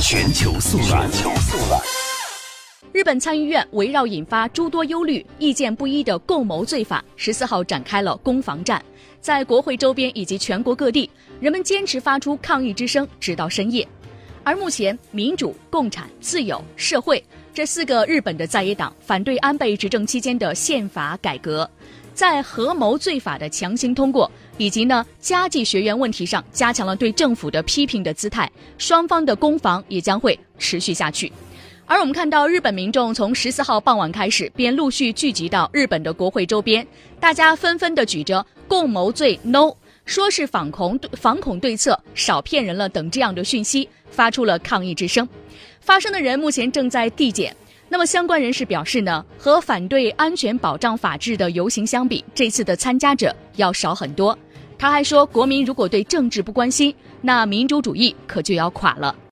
全球速览。全球速览。日本参议院围绕引发诸多忧虑、意见不一的共谋罪法，十四号展开了攻防战。在国会周边以及全国各地，人们坚持发出抗议之声，直到深夜。而目前，民主、共产、自由、社会这四个日本的在野党反对安倍执政期间的宪法改革，在合谋罪法的强行通过以及呢加计学员问题上，加强了对政府的批评的姿态。双方的攻防也将会持续下去。而我们看到，日本民众从十四号傍晚开始便陆续聚集到日本的国会周边，大家纷纷的举着“共谋罪 ”“no”，说是反恐对反恐对策少骗人了等这样的讯息，发出了抗议之声。发声的人目前正在递减。那么相关人士表示呢，和反对安全保障法制的游行相比，这次的参加者要少很多。他还说，国民如果对政治不关心，那民主主义可就要垮了。